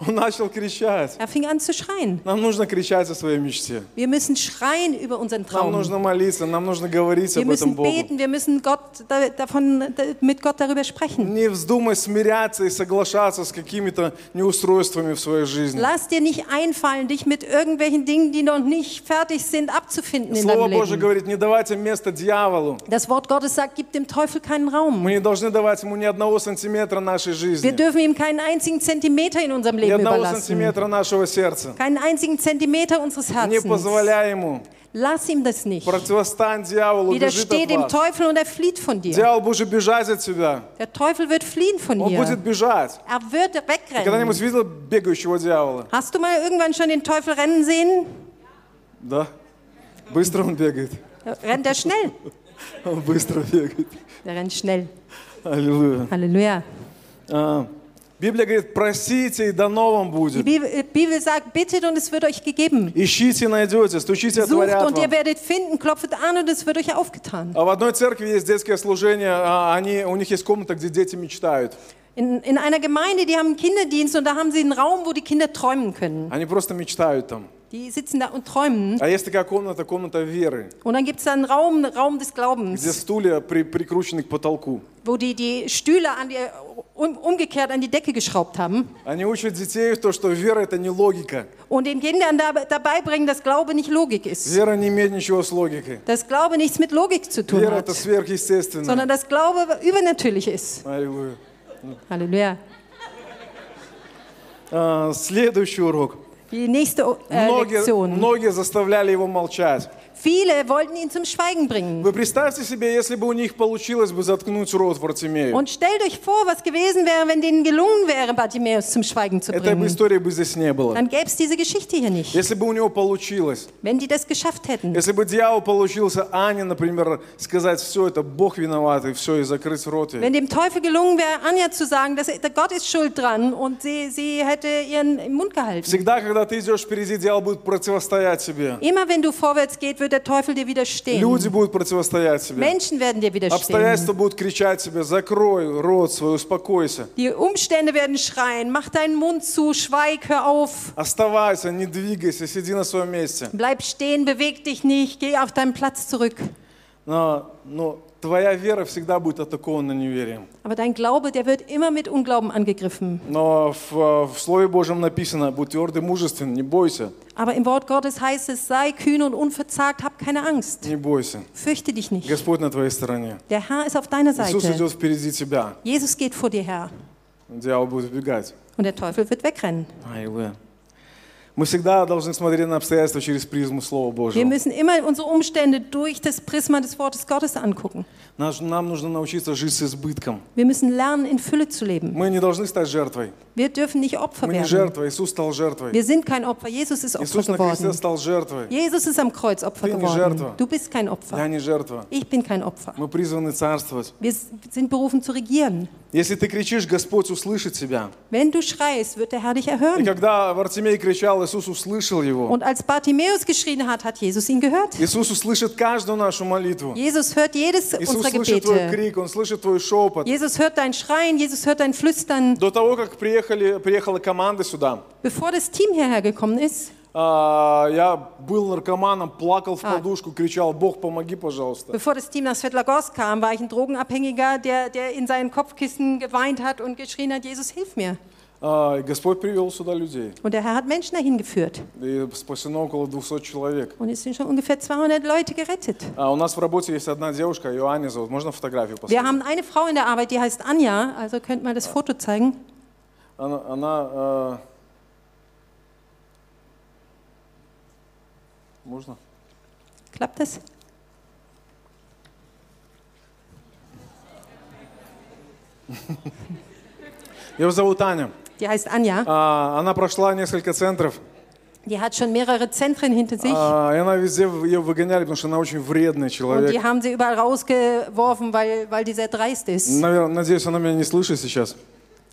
Он начал кричать. Er fing an zu schreien. Нам нужно кричать о своей мечте. Wir müssen schreien über unseren Нам Traum. нужно молиться, нам нужно говорить Wir об этом müssen Богу. beten, wir müssen Gott da, davon, da, mit Gott darüber sprechen. Не вздумай смиряться и соглашаться с какими-то неустройствами в своей жизни. Lass dir nicht einfallen, dich mit irgendwelchen Dingen, die noch nicht fertig sind, abzufinden in Слово deinem Божье Leben. говорит, не давайте место дьяволу. Das Wort Gottes sagt, gib dem Teufel keinen Raum. Мы не должны давать ему ни одного сантиметра нашей Wir жизни, dürfen ihm keinen einzigen Zentimeter in unserem ни Leben одного überlassen. сантиметра нашего сердца. Keinen einzigen Zentimeter unseres Не Herzens. позволяй ему. Lass ihm das nicht. Противостань дьяволу, бежит Widersteh от dem вас. Teufel und er flieht von dir. Дьявол будет бежать от тебя. Der Teufel wird fliehen von Он будет dir. бежать. Er wird Ты wegrennen. когда-нибудь видел бегающего дьявола? Hast du mal irgendwann schon den Teufel rennen sehen? Да. Быстро он бегает. Da rennt er schnell. Он быстро бегает. Der rennt schnell. Аллилуйя. Halleluja. А, Библия говорит, просите, и дано вам Die будет. Äh, Bibel sagt, bittet und es wird euch gegeben. Ищите, найдете, стучите, Sucht отворят und ihr вам. werdet finden, klopft an und es wird euch aufgetan. А в одной церкви есть детское служение, а, они, у них есть комната, где дети мечтают. In, in einer Gemeinde, die haben einen Kinderdienst und da haben sie einen Raum, wo die Kinder träumen können. Они просто мечтают там. Die sitzen da und träumen. А есть такая комната, комната веры, Und dann gibt es da einen Raum, einen Raum des Glaubens, где стулья при- прикручены к потолку. wo die die Stühle an die, um, umgekehrt an die Decke geschraubt haben. Они учат детей то, что вера это не логика. Und den Kindern da, dabei bringen, dass Glaube nicht Logik ist. Вера не имеет ничего с логикой. Dass Glaube nichts mit Logik zu tun Вера hat, это сверхъестественное. sondern dass Glaube übernatürlich ist. Аллилуйя. Halleluja. А, Следующий урок. Nächste äh, Многие, Lektion. многие заставляли его молчать. Viele wollten ihn zum Schweigen bringen. Вы представьте себе, если бы у них получилось бы заткнуть рот Вартимею. Und stellt euch vor, was gewesen wäre, wenn denen gelungen wäre, Bartimäus zum Schweigen zu Этой бы bringen. истории бы здесь не было. Dann gäbe es diese Geschichte hier nicht. Если бы у него получилось, Wenn die das geschafft hätten. если бы дьявол получился Ане, например, сказать, все, это Бог виноват, и все, и закрыть рот ей. Wenn dem Teufel gelungen wäre, Anja zu sagen, dass der Gott ist schuld dran und sie, sie hätte ihren Mund gehalten. Всегда, когда ты идешь впереди, дьявол будет противостоять тебе. Immer wenn du vorwärts geht, wird der Teufel dir widerstehen. Люди будут противостоять тебе. Menschen werden dir widerstehen. Обстоятельства будут кричать тебе, закрой рот свой, успокойся. Die Umstände werden schreien, mach deinen Mund zu, schweig, hör auf, Оставайся, не двигайся, сиди на своем месте. bleib stehen, beweg dich nicht, geh auf deinen Platz zurück. Но, но твоя вера всегда будет атакована неверием. Aber dein Glaube, der wird immer mit Unglauben angegriffen. Но в, в Слове Божьем написано, будь твердый, мужествен, не бойся, Aber im Wort Gottes heißt es, sei kühn und unverzagt, hab keine Angst. не бойся. Fürchte dich nicht. Господь на твоей стороне. Der Herr ist auf deiner Иисус Seite. идет впереди тебя. Jesus geht vor dir her Дьявол будет убегать. und der Teufel wird wegrennen. Аллилуйя. Wir Божьего. müssen immer unsere Umstände durch das Prisma des Wortes Gottes angucken. Наш- Нам нужно научиться жить с избытком. Wir müssen lernen, in Fülle zu leben. Мы не должны стать жертвой. Wir dürfen nicht Opfer Мы не werden. жертва, Иисус стал жертвой. Wir sind kein Opfer. Jesus ist Opfer Иисус на кресте geworden. стал жертвой. Jesus ist am Kreuz Opfer Ты не geworden. жертва. Du bist kein Я Opfer. не жертва. Ich bin kein Opfer. Мы призваны царствовать. Wir s- sind berufen zu regieren. Если ты кричишь, Господь услышит тебя. Wenn du schreist, wird der Herr dich И erhören. когда Вартимей кричал, Иисус услышал его. Und als Bartimäus geschrien hat, hat Jesus ihn gehört. Иисус услышит каждую нашу молитву. Jesus hört jedes Иисус unserer слышит твой Gebete. крик, Он слышит твой шепот. Jesus hört dein Schreien, Jesus hört dein Flüstern. До того, как приехали, приехала команда сюда, Bevor das Team hierher gekommen ist, а, я был наркоманом, плакал в А. подушку, кричал, Бог, помоги, пожалуйста. bevor das Team nach Svetlagorsk kam, war ich ein Drogenabhängiger, der, der in seinen Kopfkissen geweint hat und geschrien hat, Jesus, hilf mir. А, и Господь привел сюда людей. Und der Herr hat Menschen dahin geführt. И спасено около 200 человек. Und es sind schon ungefähr 200 Leute gerettet. А у нас в работе есть одна девушка, ее Аня зовут. Можно фотографию Wir посмотреть? haben eine Frau in der Arbeit, die heißt Anja, also könnt mal das Foto zeigen. Она, она, а, Можно? Klappt das? Ее зовут Аня. Die heißt Anja. А, Она прошла несколько центров. Die hat schon mehrere Zentren hinter sich. А, И она везде ее выгоняли, потому что она очень вредный Und человек. die haben sie überall rausgeworfen, weil, weil die sehr dreist ist. Наверное, надеюсь, она меня не слышит сейчас.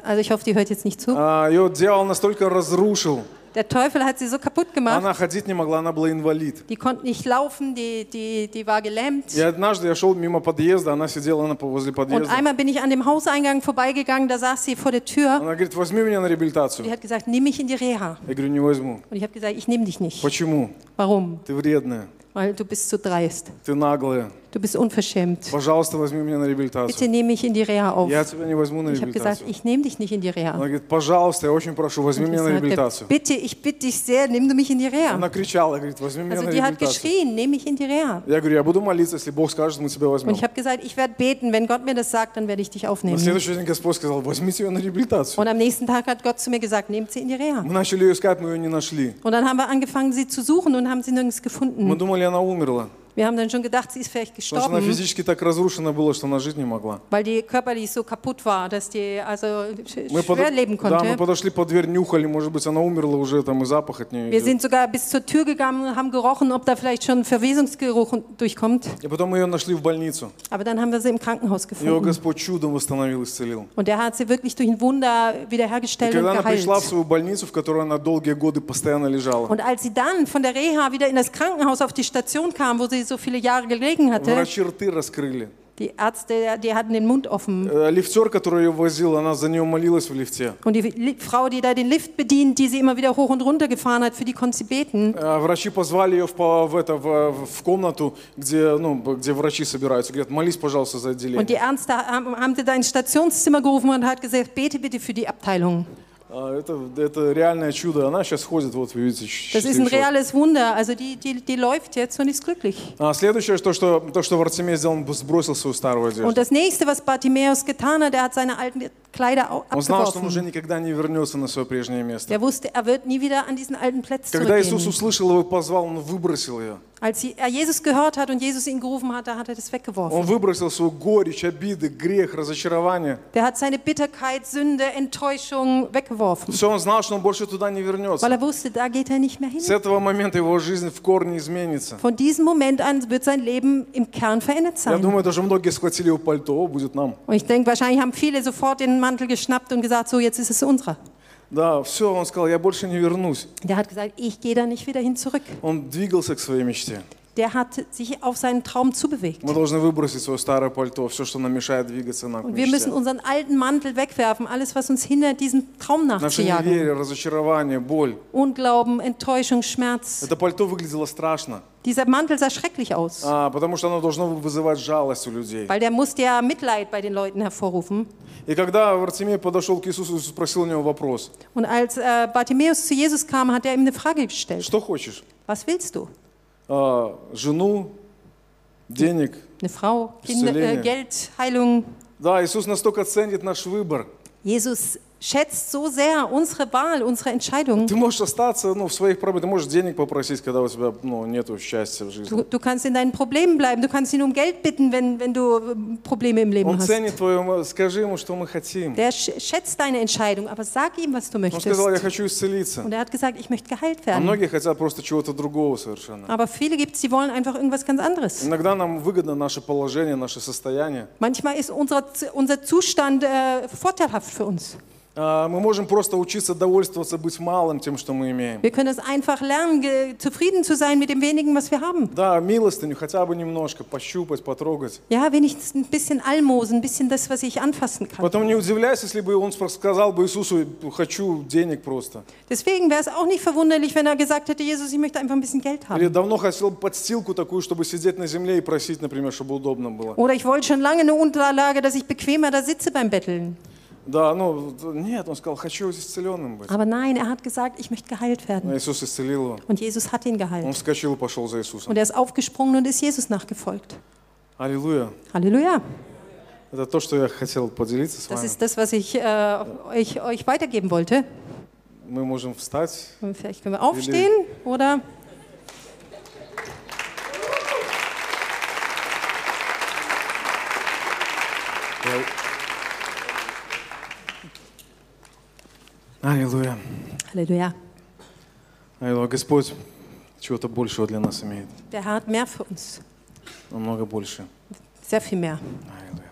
Also ich hoffe, die hört jetzt nicht zu. А, Ее дьявол настолько разрушил. Der Teufel hat sie so kaputt gemacht. Она ходить не могла, она была инвалид. Die konnte nicht laufen, die, die, die war gelähmt. И однажды я шел мимо подъезда, она сидела на, возле Und подъезда. einmal bin ich an dem Hauseingang vorbeigegangen, da saß sie vor der Tür. Она говорит, возьми меня на Die реабилитацию. hat gesagt, nimm mich in die Reha. Я говорю, не возьму. Und ich habe gesagt, ich nehme dich nicht. Почему? Warum? Ты вредная, Weil du bist zu dreist. ты наглая. Du bist unverschämt. Пожалуйста, возьми меня на Bitte реабилитацию. nehme mich in die Reha auf. Я тебя не возьму на Ich habe gesagt, реабилитацию. ich nehme dich nicht in die Reha. Она говорит, пожалуйста, я очень прошу, возьми Und ich меня на sagte, реабилитацию. bitte, ich bitte dich sehr, nimm du mich in die Reha. Она кричала, говорит, возьми меня Also на die hat реабилитацию. geschrien, nimm mich in die Reha. Я говорю, я буду молиться, если Бог скажет, мы тебя Und возьмем. ich habe gesagt, ich werde beten, wenn Gott mir das sagt, dann werde ich dich На aufnehmen. следующий день Господь сказал, возьмите ее на реабилитацию. Und am nächsten Tag hat Gott zu mir gesagt, nehmt sie in die Reha. Мы начали ее искать, мы ее не нашли. Und dann haben wir angefangen, sie zu suchen und haben sie nirgends Мы gefunden. думали, она умерла. Wir haben dann schon gedacht, sie ist vielleicht Потому что она gestorben, физически так разрушена была, что она жить не могла. weil die körperlich so kaputt war, dass die also sch- Мы, schwer подо- leben да, мы konnte. подошли под дверь, нюхали, может быть, она умерла уже, там и запах от нее Wir идет. sind sogar bis zur Tür gegangen und haben gerochen, ob da vielleicht schon Verwesungsgeruch durchkommt. И потом мы ее нашли в больницу. Aber dann haben wir sie im Krankenhaus Ее gefunden. Господь чудом восстановил, исцелил. Und der hat sie wirklich durch ein Wunder И wiederhergestellt когда und она пришла в geheilt. свою больницу, в которой она долгие годы постоянно лежала, Und als sie dann von der Reha wieder in das Krankenhaus auf die Station kam, wo sie so viele Jahre gelegen hatte, врачи рты раскрыли. Die Ärzte, die hatten den Mund offen. Э, Лифтер, который ее возил, она за нее молилась в лифте. Und die Li- Frau, die da den Lift bedient, die sie immer wieder hoch und runter gefahren hat, für die konnte sie beten. Э, Врачи позвали ее в, по- в, это, в, в комнату, где, ну, б- где врачи собираются. Говорят, молись, пожалуйста, за Und die отделение. Ärzte haben, haben sie da ins Stationszimmer gerufen und hat gesagt, bete bitte für die Abteilung. А, Это, это реальное чудо. Она сейчас ходит, вот вы видите, Das ist ein reales Wunder. Also die, die, die läuft jetzt und ist glücklich. А следующее, то, что, то, что Вартимей сделал, он сбросил свою старую одежду. Und das nächste, was Bartimäus getan hat, er hat seine alten Kleider au- Он знал, что он уже abgeworfen. никогда не вернется на свое прежнее место. Der wusste, er wird nie wieder an diesen alten Platz Когда Иисус услышал его и позвал, он выбросил ее. Als sie- er Jesus gehört hat und Jesus ihn gerufen hat, da hat er das Он weggeworfen. выбросил свою горечь, обиды, грех, разочарование. Der hat seine Bitterkeit, Sünde, Enttäuschung weggeworfen, Все, он знал, что он больше туда не вернется. weil er wusste, da geht er nicht mehr С hin. этого момента его жизнь в корне изменится. Von diesem Moment an wird sein Leben im Kern verändert Я sein. думаю, даже многие схватили его пальто, «О, будет нам. Und ich denke, wahrscheinlich haben viele sofort den Mantel geschnappt und gesagt, so jetzt ist es unserer. Да, все, он сказал, я больше не вернусь. Der hat gesagt, ich gehe da nicht wieder hin zurück. Он двигался к своей мечте. Der hat sich auf seinen Traum zubewegt. Мы должны выбросить свое старое пальто, все, что нам мешает двигаться нам к Und wir müssen мечте. unseren alten Mantel wegwerfen, alles, was uns hindert, diesem Traum Наше nachzujagen. неверие, разочарование, боль. Unglauben, Enttäuschung, Schmerz. Это пальто выглядело страшно, Dieser Mantel sah schrecklich aus, а, потому что оно должно вызывать жалость у людей. weil der musste ja Mitleid bei den Leuten hervorrufen. И когда Вартимей подошел к Иисусу и спросил у него вопрос, Und als äh, Bartimäus zu Jesus kam, hat er ihm eine Frage gestellt. что хочешь? Was willst du? А, жену, денег? Eine Frau, Kinder, äh, Исцеление. Geld, Heilung. Да, Иисус настолько ценит наш выбор. Jesus schätzt so sehr unsere Wahl, unsere Entscheidung. Ты можешь остаться ну, в своих проблемах, ты можешь денег попросить, когда у тебя ну, нет счастья в жизни. Du, du kannst in deinen Problemen bleiben, du kannst ihn um Geld bitten, wenn, wenn du äh, Probleme im Leben Он hast. ценит твою, скажи ему, что мы хотим. Der sch- schätzt deine Entscheidung, aber sag ihm, was du Он möchtest. сказал, я хочу исцелиться. Und er hat gesagt, ich möchte geheilt А werden. многие хотят просто чего-то другого совершенно. Aber viele gibt es, die wollen einfach irgendwas ganz anderes. Иногда нам выгодно наше положение, наше состояние. Manchmal ist unser, unser Zustand äh, vorteilhaft für uns. А, Мы можем просто учиться довольствоваться, быть малым тем, что мы имеем. Wir können es einfach lernen, zufrieden zu sein mit dem wenigen, was wir haben. Да, милостыню хотя бы немножко, пощупать, потрогать. Ja, wenigstens ein bisschen Almosen, ein bisschen das, was ich anfassen kann. Потом не удивляйся, если бы он сказал бы Иисусу, хочу денег просто. Deswegen wäre es auch nicht verwunderlich, wenn er gesagt hätte, Jesus, ich möchte einfach ein bisschen Geld Или haben. давно хотел подстилку такую, чтобы сидеть на земле и просить, например, чтобы удобно было. Oder ich wollte schon lange eine Unterlage, dass ich bequemer da sitze beim Betteln. Да, ну, нет, он сказал, хочу исцеленным быть. Aber nein, er hat gesagt, ich möchte geheilt Но werden. Иисус исцелил его. Und Jesus hat ihn Он geheilt. вскочил и пошел за Иисусом. Und er ist aufgesprungen und ist Jesus nachgefolgt. Аллилуйя. Halleluja. Это то, что я хотел поделиться с Das вами. ist das, was ich äh, euch, euch weitergeben wollte. Мы можем встать. Und vielleicht können wir aufstehen oder Аллилуйя. Halleluja. Аллилуйя. Господь чего-то большего для нас имеет. Der hat mehr für uns. Намного больше. Sehr viel mehr. Аллилуйя.